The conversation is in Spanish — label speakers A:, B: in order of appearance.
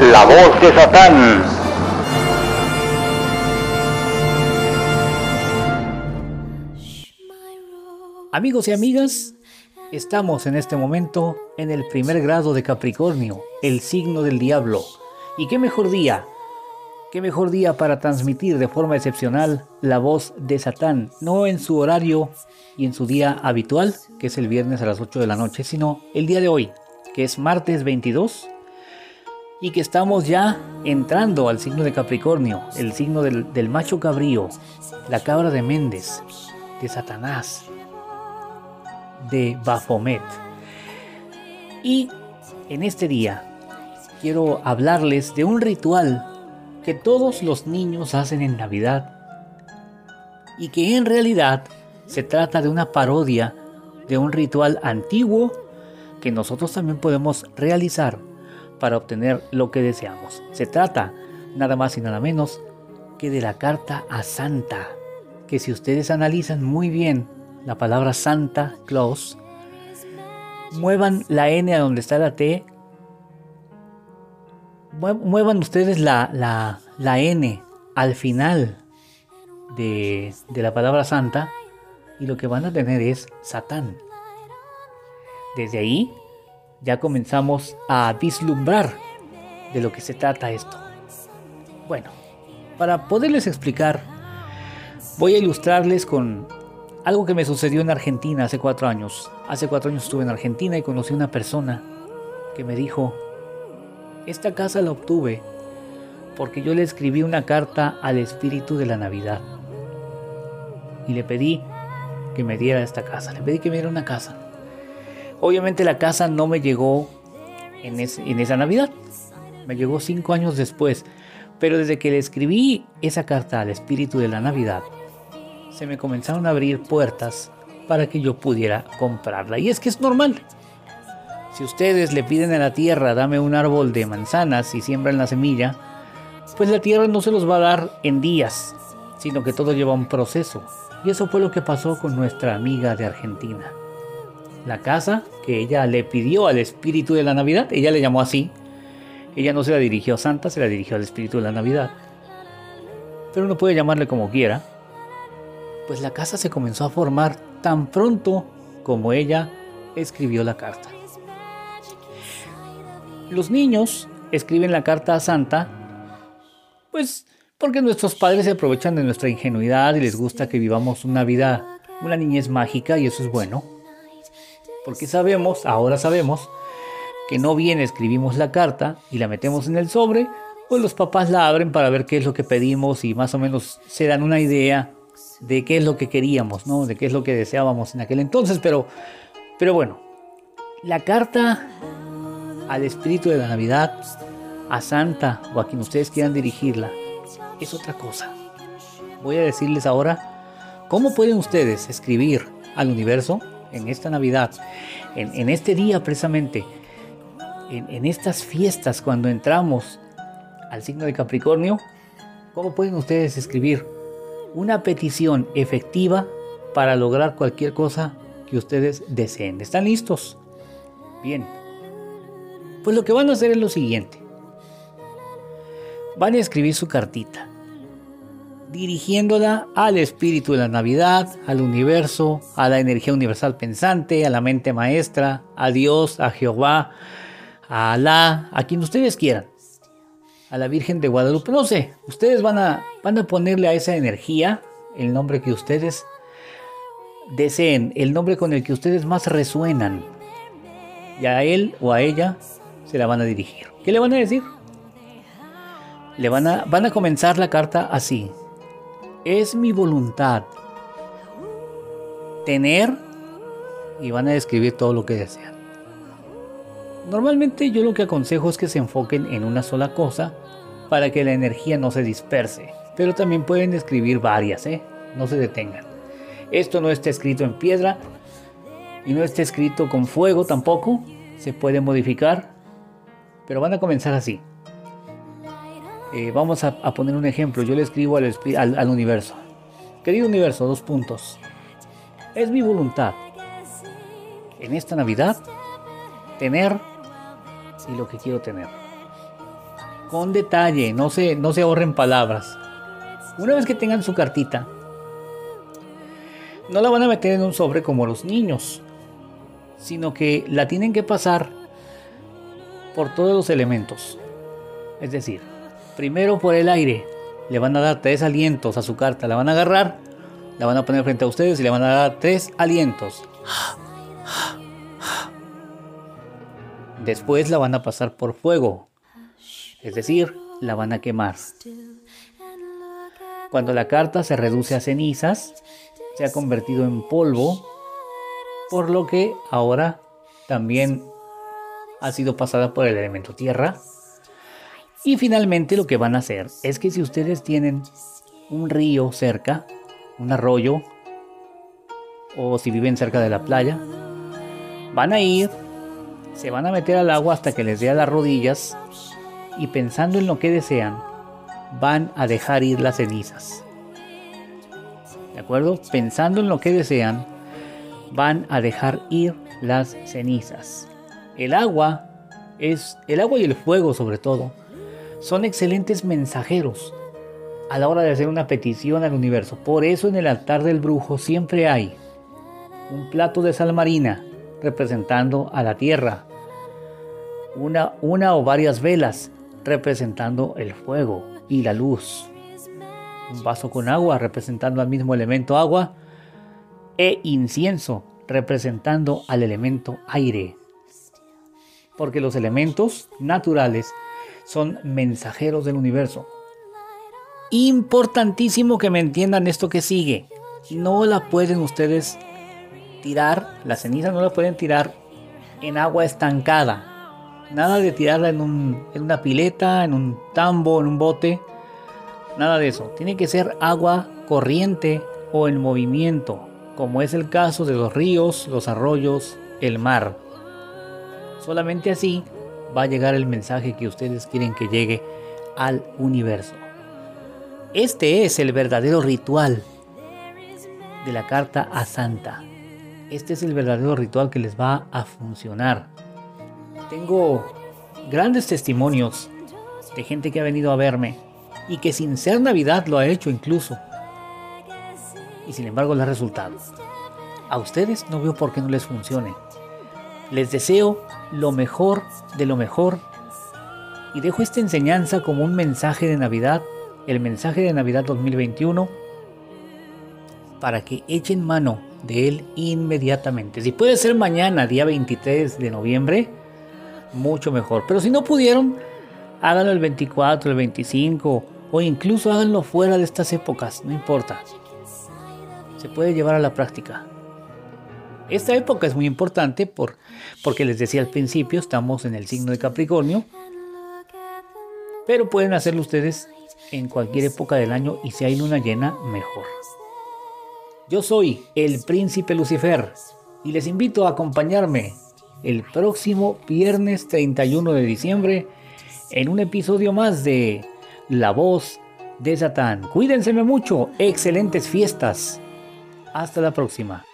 A: La voz de Satán.
B: Amigos y amigas, estamos en este momento en el primer grado de Capricornio, el signo del diablo. ¿Y qué mejor día? ¿Qué mejor día para transmitir de forma excepcional la voz de Satán? No en su horario y en su día habitual, que es el viernes a las 8 de la noche, sino el día de hoy, que es martes 22 y que estamos ya entrando al signo de Capricornio, el signo del, del macho cabrío, la cabra de Méndez, de Satanás, de Baphomet. Y en este día quiero hablarles de un ritual que todos los niños hacen en Navidad y que en realidad se trata de una parodia de un ritual antiguo que nosotros también podemos realizar para obtener lo que deseamos. Se trata nada más y nada menos que de la carta a Santa, que si ustedes analizan muy bien la palabra Santa Claus, muevan la N a donde está la T, muevan ustedes la, la, la N al final de, de la palabra Santa y lo que van a tener es Satán. Desde ahí ya comenzamos a vislumbrar de lo que se trata esto. Bueno, para poderles explicar, voy a ilustrarles con algo que me sucedió en Argentina hace cuatro años. Hace cuatro años estuve en Argentina y conocí a una persona que me dijo, esta casa la obtuve porque yo le escribí una carta al espíritu de la Navidad. Y le pedí que me diera esta casa, le pedí que me diera una casa. Obviamente la casa no me llegó en, esa Navidad, me llegó cinco años después, pero desde que le escribí esa carta al espíritu de la Navidad, se me comenzaron a abrir puertas para que yo pudiera comprarla. Y es que es normal. Si ustedes le piden a la tierra, dame un árbol de manzanas y siembran la semilla, pues la tierra no se los va a dar en días, sino que todo lleva un proceso. Y eso fue lo que pasó con nuestra amiga de Argentina la casa que ella le pidió al espíritu de la Navidad. Ella le llamó así. Ella no se la dirigió a Santa, se la dirigió al espíritu de la Navidad. Pero uno puede llamarle como quiera. Pues la casa se comenzó a formar tan pronto como ella escribió la carta. Los niños escriben la carta a Santa, pues porque nuestros padres se aprovechan de nuestra ingenuidad y les gusta que vivamos una vida, una niñez mágica y eso es bueno. Porque sabemos, ahora sabemos, que no bien escribimos la carta y la metemos en el sobre, pues los papás la abren para ver qué es lo que pedimos y más o menos se dan una idea de qué es lo que queríamos, ¿no? De qué es lo que deseábamos en aquel entonces, pero, pero bueno, la carta al espíritu de la Navidad, a Santa o a quien ustedes quieran dirigirla, es otra cosa. Voy a decirles ahora cómo pueden ustedes escribir al universo en esta Navidad, en, este día precisamente, en, en estas fiestas cuando entramos al signo de Capricornio, ¿cómo pueden ustedes escribir una petición efectiva para lograr cualquier cosa que ustedes deseen? ¿Están listos? Bien. Pues lo que van a hacer es lo siguiente. Van a escribir su cartita dirigiéndola al espíritu de la Navidad, al universo, a la energía universal pensante, a la mente maestra, a Dios, a Jehová, a Alá, a quien ustedes quieran, a la Virgen de Guadalupe, no sé, ustedes van a, van a ponerle a esa energía el nombre que ustedes deseen, el nombre con el que ustedes más resuenan, y a él o a ella se la van a dirigir. ¿Qué le van a decir? Le van a, van a comenzar la carta así es mi voluntad tener y van a describir todo lo que desean. Normalmente yo lo que aconsejo es que se enfoquen en una sola cosa para que la energía no se disperse, pero también pueden escribir varias, ¿eh? no se detengan. Esto no está escrito en piedra y no está escrito con fuego tampoco, se puede modificar, pero van a comenzar así. Eh, vamos a, poner un ejemplo. Yo le escribo al, al, universo. Querido universo, dos puntos. Es mi voluntad en esta Navidad tener y lo que quiero tener. Con detalle, no se, no se ahorren palabras. Una vez que tengan su cartita, no la van a meter en un sobre como los niños, sino que la tienen que pasar por todos los elementos. Es decir, primero por el aire, le van a dar tres alientos a su carta, la van a agarrar, la van a poner frente a ustedes y le van a dar tres alientos. Después la van a pasar por fuego, es decir, la van a quemar. Cuando la carta se reduce a cenizas, se ha convertido en polvo, por lo que ahora también ha sido pasada por el elemento tierra. Y finalmente lo que van a hacer es que si ustedes tienen un río cerca, un arroyo, o si viven cerca de la playa, van a ir, se van a meter al agua hasta que les dé a las rodillas y pensando en lo que desean, van a dejar ir las cenizas. ¿De acuerdo? Pensando en lo que desean, van a dejar ir las cenizas. El agua es el agua y el fuego sobre todo son excelentes mensajeros a la hora de hacer una petición al universo. Por eso en el altar del brujo siempre hay un plato de sal marina representando a la tierra, una, una o varias velas representando el fuego y la luz, un vaso con agua representando al mismo elemento agua e incienso representando al elemento aire. Porque los elementos naturales son mensajeros del universo. Importantísimo que me entiendan esto que sigue. No la pueden ustedes tirar, la ceniza no la pueden tirar en agua estancada. Nada de tirarla en, en una pileta, en un tambo, en un bote. Nada de eso. Tiene que ser agua corriente o en movimiento, como es el caso de los ríos, los arroyos, el mar. Solamente así va a llegar el mensaje que ustedes quieren que llegue al universo. Este es el verdadero ritual de la carta a Santa. Este es el verdadero ritual que les va a funcionar. Tengo grandes testimonios de gente que ha venido a verme y que sin ser Navidad lo ha hecho incluso. Y sin embargo le ha resultado. A ustedes no veo por qué no les funcione. Les deseo lo mejor de lo mejor y dejo esta enseñanza como un mensaje de Navidad, el mensaje de Navidad 2021, para que echen mano de él inmediatamente. Si puede ser mañana, día 23 de noviembre, mucho mejor. Pero si no pudieron, háganlo el 24, el 25 o incluso háganlo fuera de estas épocas, no importa. Se puede llevar a la práctica. Esta época es muy importante por, porque les decía al principio, estamos en el signo de Capricornio, pero pueden hacerlo ustedes en cualquier época del año y si hay luna llena, mejor. Yo soy el príncipe Lucifer y les invito a acompañarme el próximo viernes 31 de diciembre en un episodio más de La voz de Satán. Cuídense mucho, excelentes fiestas. Hasta la próxima.